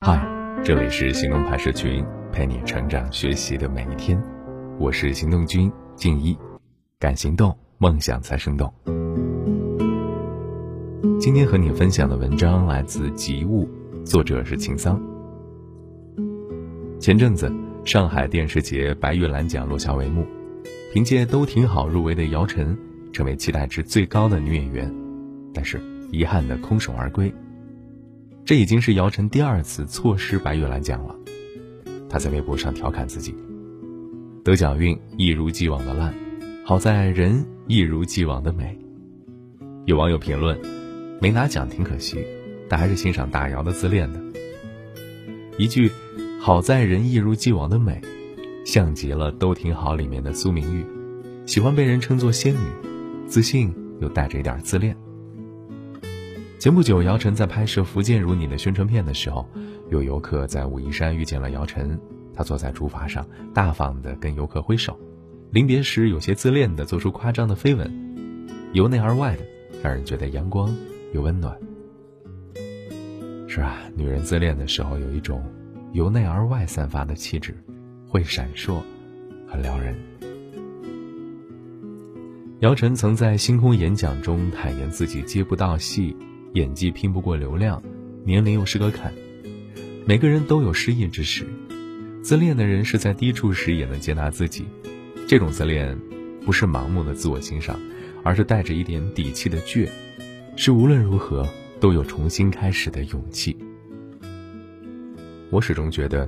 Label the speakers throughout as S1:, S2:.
S1: 嗨，这里是行动派社群，陪你成长学习的每一天。我是行动君静一，敢行动，梦想才生动。今天和你分享的文章来自《极物》，作者是秦桑。前阵子，上海电视节白玉兰奖落下帷幕，凭借《都挺好》入围的姚晨，成为期待值最高的女演员，但是遗憾的空手而归。这已经是姚晨第二次错失白玉兰奖了。她在微博上调侃自己：“得奖运一如既往的烂，好在人一如既往的美。”有网友评论：“没拿奖挺可惜，但还是欣赏大姚的自恋的。”一句“好在人一如既往的美”，像极了《都挺好》里面的苏明玉，喜欢被人称作仙女，自信又带着一点自恋。前不久，姚晨在拍摄《福建如你》的宣传片的时候，有游客在武夷山遇见了姚晨，她坐在竹筏上，大方地跟游客挥手，临别时有些自恋地做出夸张的飞吻，由内而外的让人觉得阳光又温暖。是啊，女人自恋的时候有一种由内而外散发的气质，会闪烁，很撩人。姚晨曾在星空演讲中坦言自己接不到戏。演技拼不过流量，年龄又是个坎。每个人都有失意之时，自恋的人是在低处时也能接纳自己。这种自恋，不是盲目的自我欣赏，而是带着一点底气的倔，是无论如何都有重新开始的勇气。我始终觉得，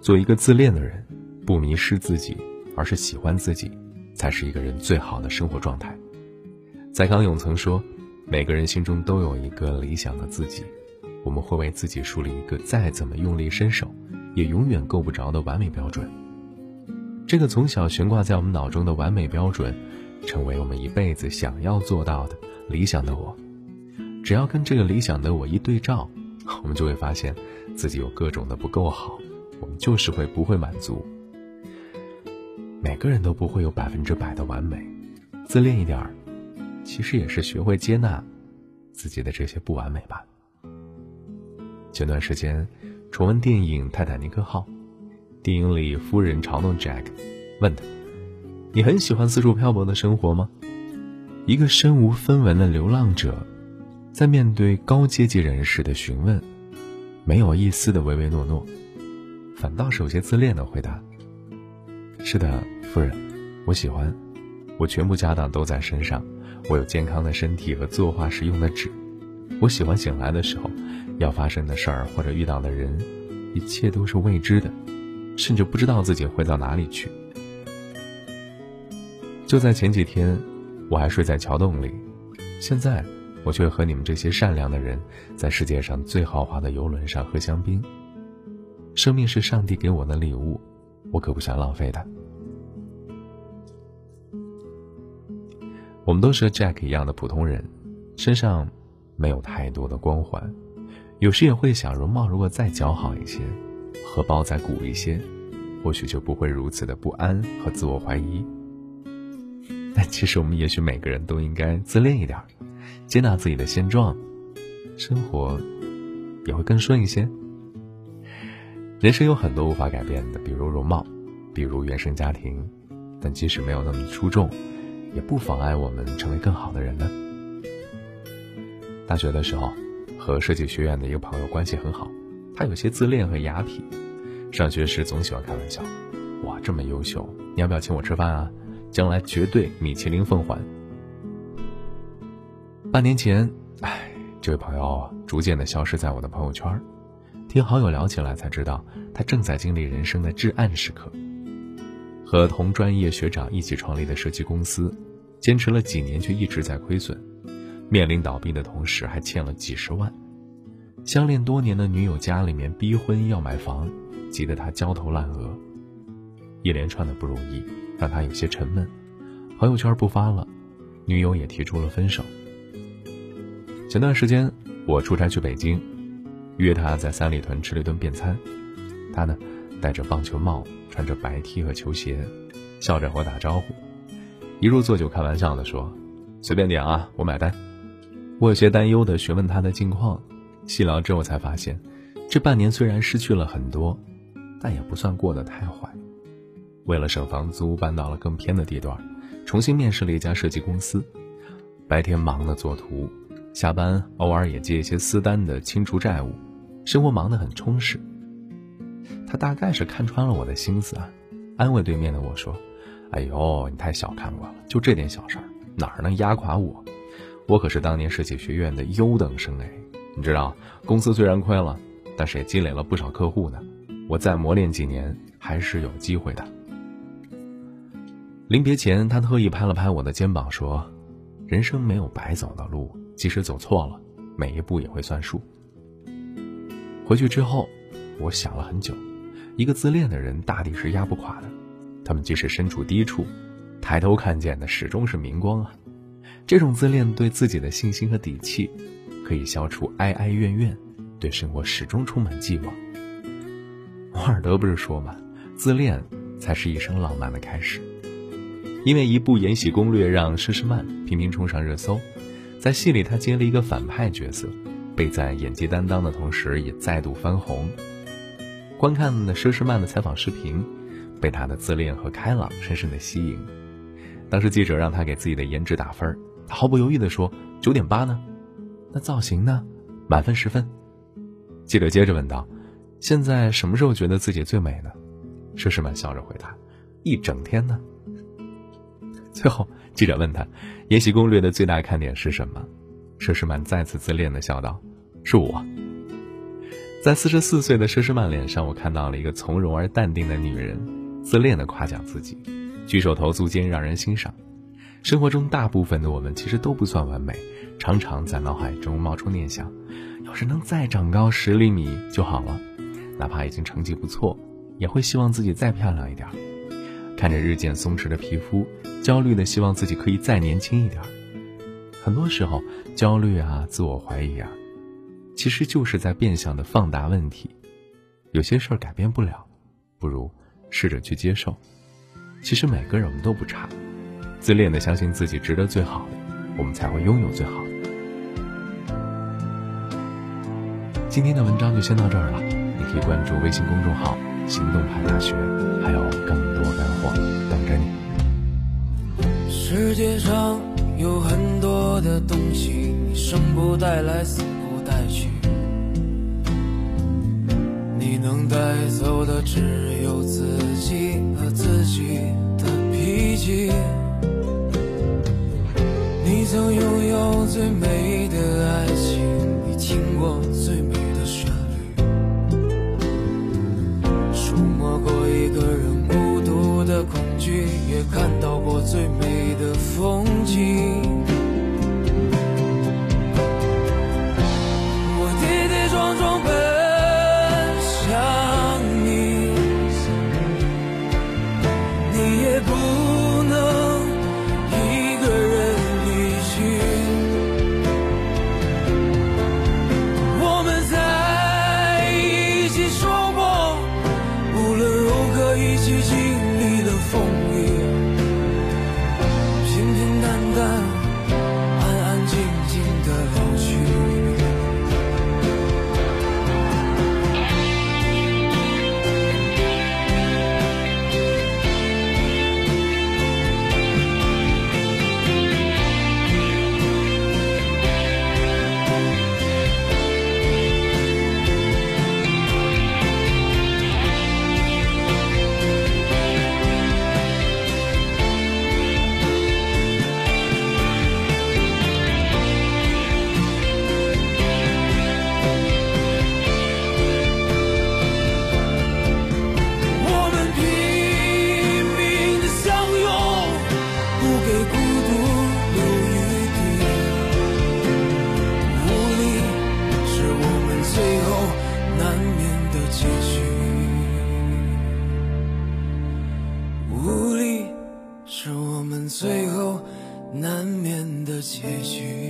S1: 做一个自恋的人，不迷失自己，而是喜欢自己，才是一个人最好的生活状态。蔡康永曾说。每个人心中都有一个理想的自己，我们会为自己树立一个再怎么用力伸手，也永远够不着的完美标准。这个从小悬挂在我们脑中的完美标准，成为我们一辈子想要做到的理想的我。只要跟这个理想的我一对照，我们就会发现自己有各种的不够好，我们就是会不会满足。每个人都不会有百分之百的完美，自恋一点儿。其实也是学会接纳自己的这些不完美吧。前段时间重温电影《泰坦尼克号》，电影里夫人嘲弄 Jack，问他：“你很喜欢四处漂泊的生活吗？”一个身无分文的流浪者，在面对高阶级人士的询问，没有一丝的唯唯诺诺，反倒是有些自恋的回答：“是的，夫人，我喜欢，我全部家当都在身上。”我有健康的身体和作画时用的纸，我喜欢醒来的时候，要发生的事儿或者遇到的人，一切都是未知的，甚至不知道自己会到哪里去。就在前几天，我还睡在桥洞里，现在我却和你们这些善良的人，在世界上最豪华的游轮上喝香槟。生命是上帝给我的礼物，我可不想浪费它。我们都是和 Jack 一样的普通人，身上没有太多的光环，有时也会想，容貌如果再姣好一些，荷包再鼓一些，或许就不会如此的不安和自我怀疑。但其实我们也许每个人都应该自恋一点，接纳自己的现状，生活也会更顺一些。人生有很多无法改变的，比如容貌，比如原生家庭，但即使没有那么出众。也不妨碍我们成为更好的人呢。大学的时候，和设计学院的一个朋友关系很好，他有些自恋和雅痞，上学时总喜欢开玩笑：“哇，这么优秀，你要不要请我吃饭啊？将来绝对米其林奉还。”半年前，哎，这位朋友逐渐的消失在我的朋友圈，听好友聊起来才知道，他正在经历人生的至暗时刻。和同专业学长一起创立的设计公司，坚持了几年却一直在亏损，面临倒闭的同时还欠了几十万。相恋多年的女友家里面逼婚要买房，急得他焦头烂额。一连串的不如意让他有些沉闷，朋友圈不发了，女友也提出了分手。前段时间我出差去北京，约他在三里屯吃了一顿便餐，他呢？戴着棒球帽，穿着白 T 和球鞋，笑着和我打招呼。一入座就开玩笑的说：“随便点啊，我买单。”我有些担忧的询问他的近况，细聊之后才发现，这半年虽然失去了很多，但也不算过得太坏。为了省房租，搬到了更偏的地段，重新面试了一家设计公司。白天忙的做图，下班偶尔也接一些私单的清除债务，生活忙得很充实。他大概是看穿了我的心思啊，安慰对面的我说：“哎呦，你太小看我了，就这点小事儿，哪儿能压垮我？我可是当年设计学院的优等生哎，你知道，公司虽然亏了，但是也积累了不少客户呢。我再磨练几年，还是有机会的。”临别前，他特意拍了拍我的肩膀，说：“人生没有白走的路，即使走错了，每一步也会算数。”回去之后，我想了很久，一个自恋的人大抵是压不垮的。他们即使身处低处，抬头看见的始终是明光啊！这种自恋对自己的信心和底气，可以消除哀哀怨怨，对生活始终充满寄望。王尔德不是说吗？自恋才是一生浪漫的开始。因为一部《延禧攻略》让佘诗曼频频冲上热搜，在戏里她接了一个反派角色，被赞演技担当的同时也再度翻红。观看的佘诗曼的采访视频，被她的自恋和开朗深深的吸引。当时记者让她给自己的颜值打分，她毫不犹豫地说：“九点八呢？那造型呢？满分十分。”记者接着问道：“现在什么时候觉得自己最美呢？”佘诗曼笑着回答：“一整天呢。”最后，记者问他，《延禧攻略》的最大看点是什么？佘诗曼再次自恋的笑道：“是我。”在四十四岁的佘诗曼脸上，我看到了一个从容而淡定的女人，自恋的夸奖自己，举手投足间让人欣赏。生活中大部分的我们其实都不算完美，常常在脑海中冒出念想：要是能再长高十厘米就好了。哪怕已经成绩不错，也会希望自己再漂亮一点。看着日渐松弛的皮肤，焦虑的希望自己可以再年轻一点。很多时候，焦虑啊，自我怀疑啊，其实就是在变相的放大问题。有些事儿改变不了，不如试着去接受。其实每个人我们都不差，自恋的相信自己值得最好的，我们才会拥有最好的。今天的文章就先到这儿了，你可以关注微信公众号“行动派大学”，还有更多干货等着你。
S2: 世界上有很多的东西，你生不带来，死去。你能带走的只有自己和自己的脾气。你曾拥有最美风。结局。